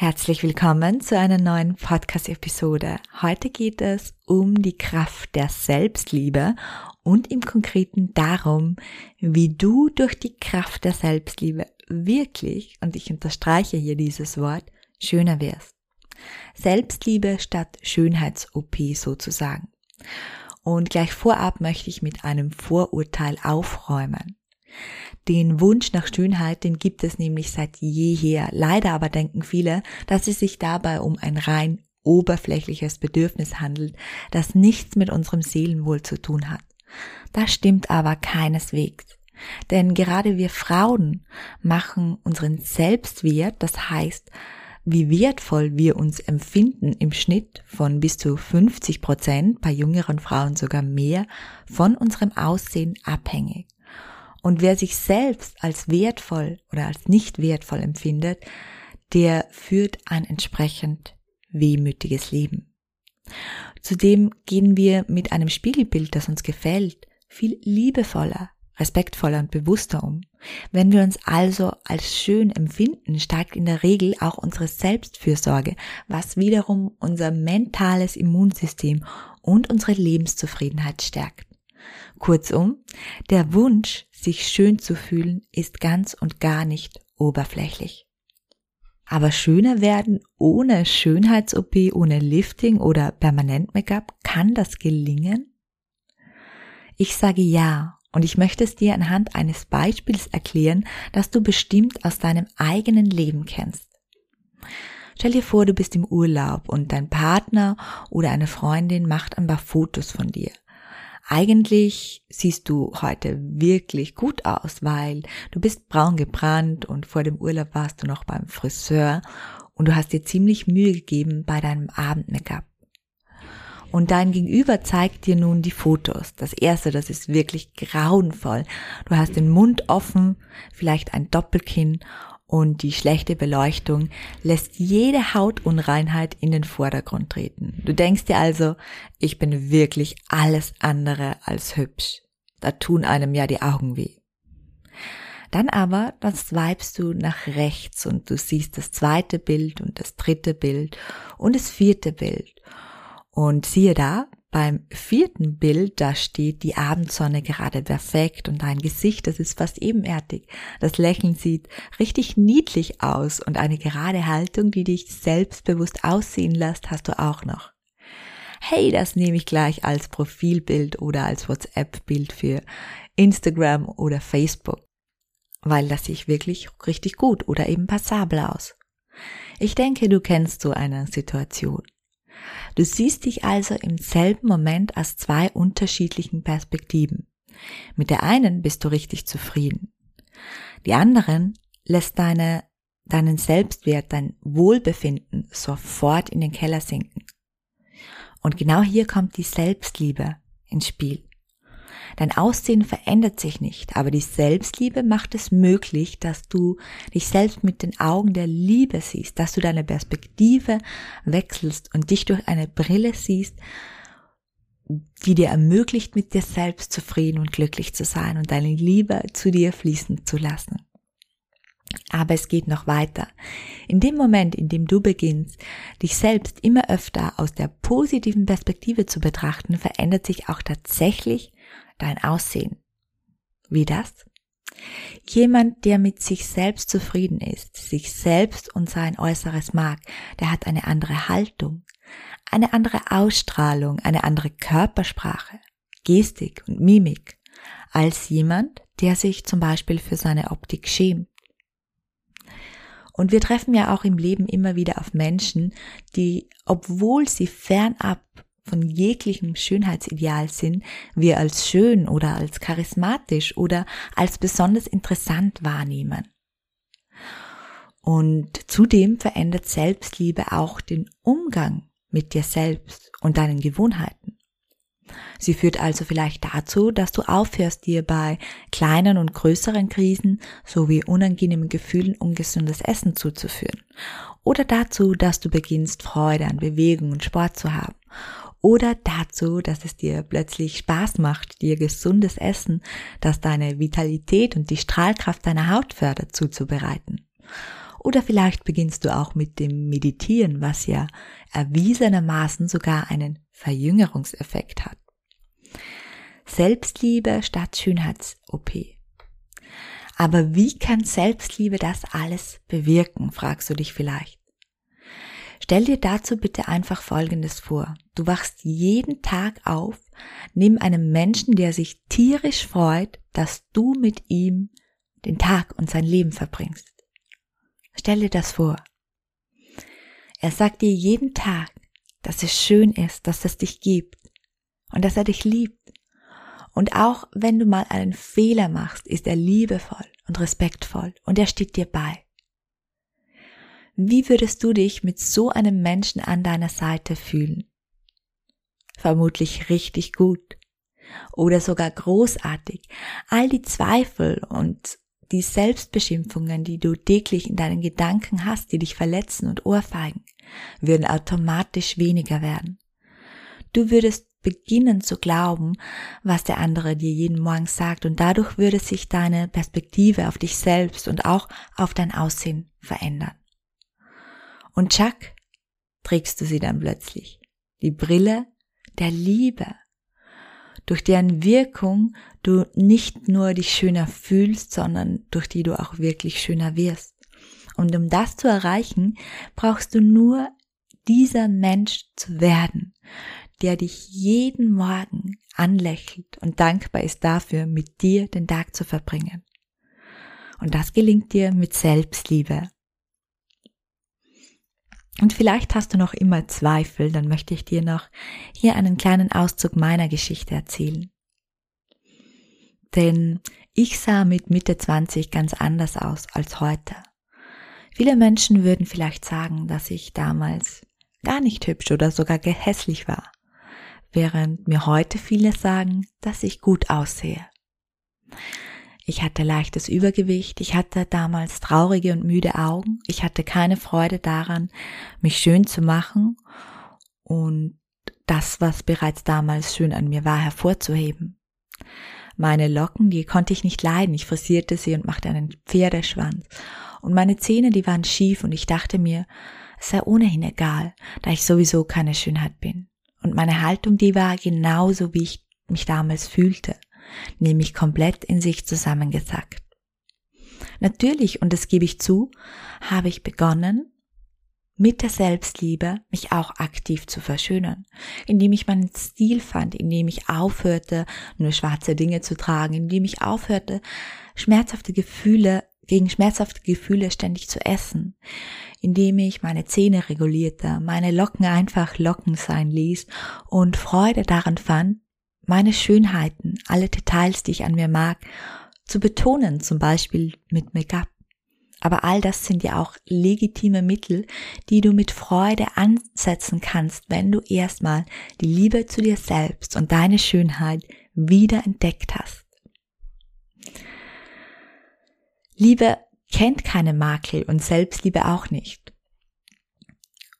Herzlich willkommen zu einer neuen Podcast-Episode. Heute geht es um die Kraft der Selbstliebe und im Konkreten darum, wie du durch die Kraft der Selbstliebe wirklich, und ich unterstreiche hier dieses Wort, schöner wirst. Selbstliebe statt Schönheits-OP sozusagen. Und gleich vorab möchte ich mit einem Vorurteil aufräumen. Den Wunsch nach Schönheit, den gibt es nämlich seit jeher. Leider aber denken viele, dass es sich dabei um ein rein oberflächliches Bedürfnis handelt, das nichts mit unserem Seelenwohl zu tun hat. Das stimmt aber keineswegs. Denn gerade wir Frauen machen unseren Selbstwert, das heißt, wie wertvoll wir uns empfinden im Schnitt von bis zu 50 Prozent, bei jüngeren Frauen sogar mehr, von unserem Aussehen abhängig. Und wer sich selbst als wertvoll oder als nicht wertvoll empfindet, der führt ein entsprechend wehmütiges Leben. Zudem gehen wir mit einem Spiegelbild, das uns gefällt, viel liebevoller, respektvoller und bewusster um. Wenn wir uns also als schön empfinden, steigt in der Regel auch unsere Selbstfürsorge, was wiederum unser mentales Immunsystem und unsere Lebenszufriedenheit stärkt. Kurzum, der Wunsch, sich schön zu fühlen, ist ganz und gar nicht oberflächlich. Aber schöner werden ohne Schönheits-OP, ohne Lifting oder Permanent-Make-up, kann das gelingen? Ich sage ja und ich möchte es dir anhand eines Beispiels erklären, das du bestimmt aus deinem eigenen Leben kennst. Stell dir vor, du bist im Urlaub und dein Partner oder eine Freundin macht ein paar Fotos von dir eigentlich siehst du heute wirklich gut aus, weil du bist braun gebrannt und vor dem Urlaub warst du noch beim Friseur und du hast dir ziemlich Mühe gegeben bei deinem Abend-Make-up. Und dein Gegenüber zeigt dir nun die Fotos. Das erste, das ist wirklich grauenvoll. Du hast den Mund offen, vielleicht ein Doppelkinn und die schlechte Beleuchtung lässt jede Hautunreinheit in den Vordergrund treten. Du denkst dir also, ich bin wirklich alles andere als hübsch. Da tun einem ja die Augen weh. Dann aber, dann swipest du nach rechts und du siehst das zweite Bild und das dritte Bild und das vierte Bild. Und siehe da, beim vierten Bild, da steht die Abendsonne gerade perfekt und dein Gesicht, das ist fast ebenerdig. Das Lächeln sieht richtig niedlich aus und eine gerade Haltung, die dich selbstbewusst aussehen lässt, hast du auch noch. Hey, das nehme ich gleich als Profilbild oder als WhatsApp-Bild für Instagram oder Facebook, weil das sieht wirklich richtig gut oder eben passabel aus. Ich denke, du kennst so eine Situation. Du siehst dich also im selben Moment aus zwei unterschiedlichen Perspektiven. Mit der einen bist du richtig zufrieden. Die anderen lässt deine, deinen Selbstwert, dein Wohlbefinden sofort in den Keller sinken. Und genau hier kommt die Selbstliebe ins Spiel. Dein Aussehen verändert sich nicht, aber die Selbstliebe macht es möglich, dass du dich selbst mit den Augen der Liebe siehst, dass du deine Perspektive wechselst und dich durch eine Brille siehst, die dir ermöglicht, mit dir selbst zufrieden und glücklich zu sein und deine Liebe zu dir fließen zu lassen. Aber es geht noch weiter. In dem Moment, in dem du beginnst, dich selbst immer öfter aus der positiven Perspektive zu betrachten, verändert sich auch tatsächlich dein Aussehen. Wie das? Jemand, der mit sich selbst zufrieden ist, sich selbst und sein Äußeres mag, der hat eine andere Haltung, eine andere Ausstrahlung, eine andere Körpersprache, Gestik und Mimik als jemand, der sich zum Beispiel für seine Optik schämt. Und wir treffen ja auch im Leben immer wieder auf Menschen, die, obwohl sie fernab von jeglichem Schönheitsideal sind, wir als schön oder als charismatisch oder als besonders interessant wahrnehmen. Und zudem verändert Selbstliebe auch den Umgang mit dir selbst und deinen Gewohnheiten. Sie führt also vielleicht dazu, dass du aufhörst, dir bei kleinen und größeren Krisen sowie unangenehmen Gefühlen ungesundes Essen zuzuführen. Oder dazu, dass du beginnst, Freude an Bewegung und Sport zu haben. Oder dazu, dass es dir plötzlich Spaß macht, dir gesundes Essen, das deine Vitalität und die Strahlkraft deiner Haut fördert, zuzubereiten. Oder vielleicht beginnst du auch mit dem Meditieren, was ja erwiesenermaßen sogar einen Verjüngerungseffekt hat. Selbstliebe statt Schönheits-OP. Aber wie kann Selbstliebe das alles bewirken, fragst du dich vielleicht. Stell dir dazu bitte einfach Folgendes vor. Du wachst jeden Tag auf, nimm einem Menschen, der sich tierisch freut, dass du mit ihm den Tag und sein Leben verbringst. Stell dir das vor. Er sagt dir jeden Tag, dass es schön ist, dass es dich gibt und dass er dich liebt. Und auch wenn du mal einen Fehler machst, ist er liebevoll und respektvoll und er steht dir bei. Wie würdest du dich mit so einem Menschen an deiner Seite fühlen? Vermutlich richtig gut oder sogar großartig. All die Zweifel und die Selbstbeschimpfungen, die du täglich in deinen Gedanken hast, die dich verletzen und ohrfeigen, würden automatisch weniger werden. Du würdest beginnen zu glauben, was der andere dir jeden Morgen sagt und dadurch würde sich deine Perspektive auf dich selbst und auch auf dein Aussehen verändern. Und Chuck, trägst du sie dann plötzlich. Die Brille der Liebe, durch deren Wirkung du nicht nur dich schöner fühlst, sondern durch die du auch wirklich schöner wirst. Und um das zu erreichen, brauchst du nur dieser Mensch zu werden, der dich jeden Morgen anlächelt und dankbar ist dafür, mit dir den Tag zu verbringen. Und das gelingt dir mit Selbstliebe. Und vielleicht hast du noch immer Zweifel, dann möchte ich dir noch hier einen kleinen Auszug meiner Geschichte erzählen. Denn ich sah mit Mitte 20 ganz anders aus als heute. Viele Menschen würden vielleicht sagen, dass ich damals gar nicht hübsch oder sogar gehässlich war, während mir heute viele sagen, dass ich gut aussehe. Ich hatte leichtes Übergewicht, ich hatte damals traurige und müde Augen, ich hatte keine Freude daran, mich schön zu machen und das, was bereits damals schön an mir war, hervorzuheben. Meine Locken, die konnte ich nicht leiden, ich frisierte sie und machte einen Pferdeschwanz. Und meine Zähne, die waren schief und ich dachte mir, es sei ohnehin egal, da ich sowieso keine Schönheit bin. Und meine Haltung, die war genauso, wie ich mich damals fühlte nämlich komplett in sich zusammengesackt. Natürlich, und das gebe ich zu, habe ich begonnen, mit der Selbstliebe mich auch aktiv zu verschönern, indem ich meinen Stil fand, indem ich aufhörte, nur schwarze Dinge zu tragen, indem ich aufhörte, schmerzhafte Gefühle gegen schmerzhafte Gefühle ständig zu essen, indem ich meine Zähne regulierte, meine Locken einfach Locken sein ließ und Freude daran fand, meine Schönheiten, alle Details, die ich an mir mag, zu betonen, zum Beispiel mit Make-up. Aber all das sind ja auch legitime Mittel, die du mit Freude ansetzen kannst, wenn du erstmal die Liebe zu dir selbst und deine Schönheit wieder entdeckt hast. Liebe kennt keine Makel und Selbstliebe auch nicht.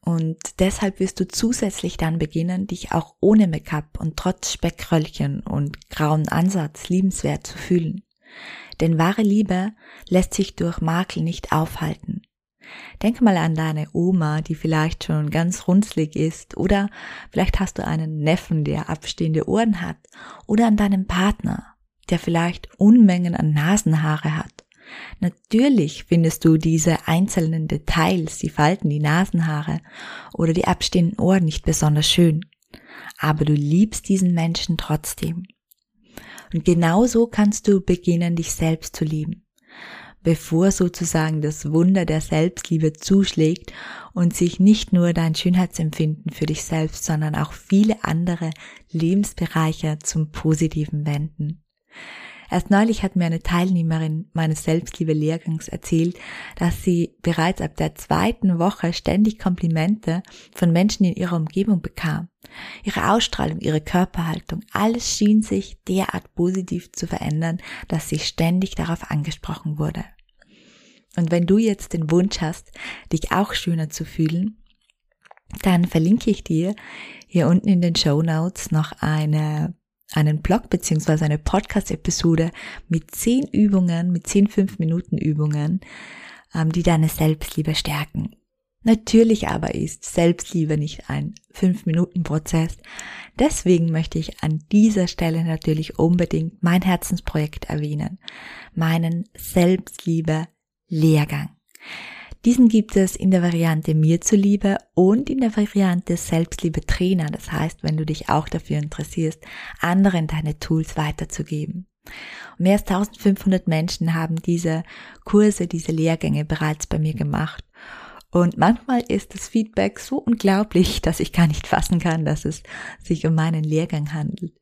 Und deshalb wirst du zusätzlich dann beginnen, dich auch ohne Make-up und trotz Speckröllchen und grauen Ansatz liebenswert zu fühlen. Denn wahre Liebe lässt sich durch Makel nicht aufhalten. Denk mal an deine Oma, die vielleicht schon ganz runzlig ist, oder vielleicht hast du einen Neffen, der abstehende Ohren hat, oder an deinen Partner, der vielleicht Unmengen an Nasenhaare hat Natürlich findest du diese einzelnen Details, die Falten, die Nasenhaare oder die abstehenden Ohren nicht besonders schön. Aber du liebst diesen Menschen trotzdem. Und genauso kannst du beginnen, dich selbst zu lieben. Bevor sozusagen das Wunder der Selbstliebe zuschlägt und sich nicht nur dein Schönheitsempfinden für dich selbst, sondern auch viele andere Lebensbereiche zum Positiven wenden. Erst neulich hat mir eine Teilnehmerin meines Selbstliebe-Lehrgangs erzählt, dass sie bereits ab der zweiten Woche ständig Komplimente von Menschen in ihrer Umgebung bekam. Ihre Ausstrahlung, ihre Körperhaltung, alles schien sich derart positiv zu verändern, dass sie ständig darauf angesprochen wurde. Und wenn du jetzt den Wunsch hast, dich auch schöner zu fühlen, dann verlinke ich dir hier unten in den Show Notes noch eine einen Blog beziehungsweise eine Podcast-Episode mit zehn Übungen, mit zehn fünf Minuten Übungen, ähm, die deine Selbstliebe stärken. Natürlich aber ist Selbstliebe nicht ein fünf Minuten Prozess. Deswegen möchte ich an dieser Stelle natürlich unbedingt mein Herzensprojekt erwähnen, meinen Selbstliebe Lehrgang. Diesen gibt es in der Variante mir zuliebe und in der Variante Selbstliebe Trainer. Das heißt, wenn du dich auch dafür interessierst, anderen deine Tools weiterzugeben. Mehr als 1500 Menschen haben diese Kurse, diese Lehrgänge bereits bei mir gemacht. Und manchmal ist das Feedback so unglaublich, dass ich gar nicht fassen kann, dass es sich um meinen Lehrgang handelt.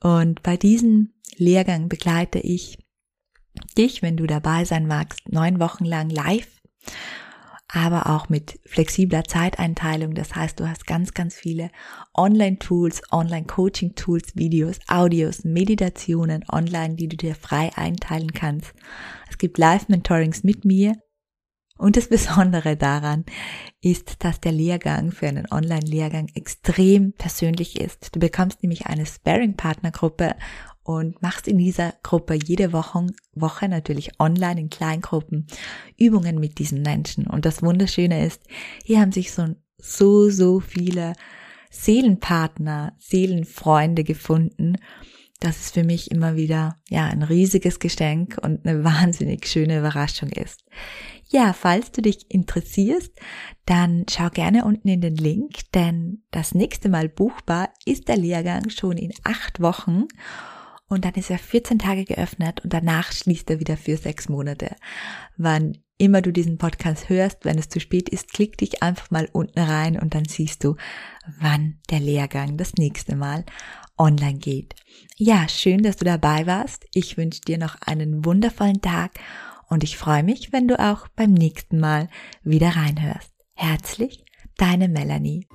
Und bei diesem Lehrgang begleite ich dich, wenn du dabei sein magst, neun Wochen lang live aber auch mit flexibler Zeiteinteilung. Das heißt, du hast ganz, ganz viele Online-Tools, Online-Coaching-Tools, Videos, Audios, Meditationen online, die du dir frei einteilen kannst. Es gibt Live-Mentorings mit mir. Und das Besondere daran ist, dass der Lehrgang für einen Online-Lehrgang extrem persönlich ist. Du bekommst nämlich eine Sparing-Partnergruppe und machst in dieser Gruppe jede Woche, Woche natürlich online in Kleingruppen Übungen mit diesen Menschen. Und das Wunderschöne ist, hier haben sich so, so, so viele Seelenpartner, Seelenfreunde gefunden. dass es für mich immer wieder, ja, ein riesiges Geschenk und eine wahnsinnig schöne Überraschung ist. Ja, falls du dich interessierst, dann schau gerne unten in den Link, denn das nächste Mal buchbar ist der Lehrgang schon in acht Wochen und dann ist er 14 Tage geöffnet und danach schließt er wieder für sechs Monate. Wann immer du diesen Podcast hörst, wenn es zu spät ist, klick dich einfach mal unten rein und dann siehst du, wann der Lehrgang das nächste Mal online geht. Ja, schön, dass du dabei warst. Ich wünsche dir noch einen wundervollen Tag und ich freue mich, wenn du auch beim nächsten Mal wieder reinhörst. Herzlich, deine Melanie.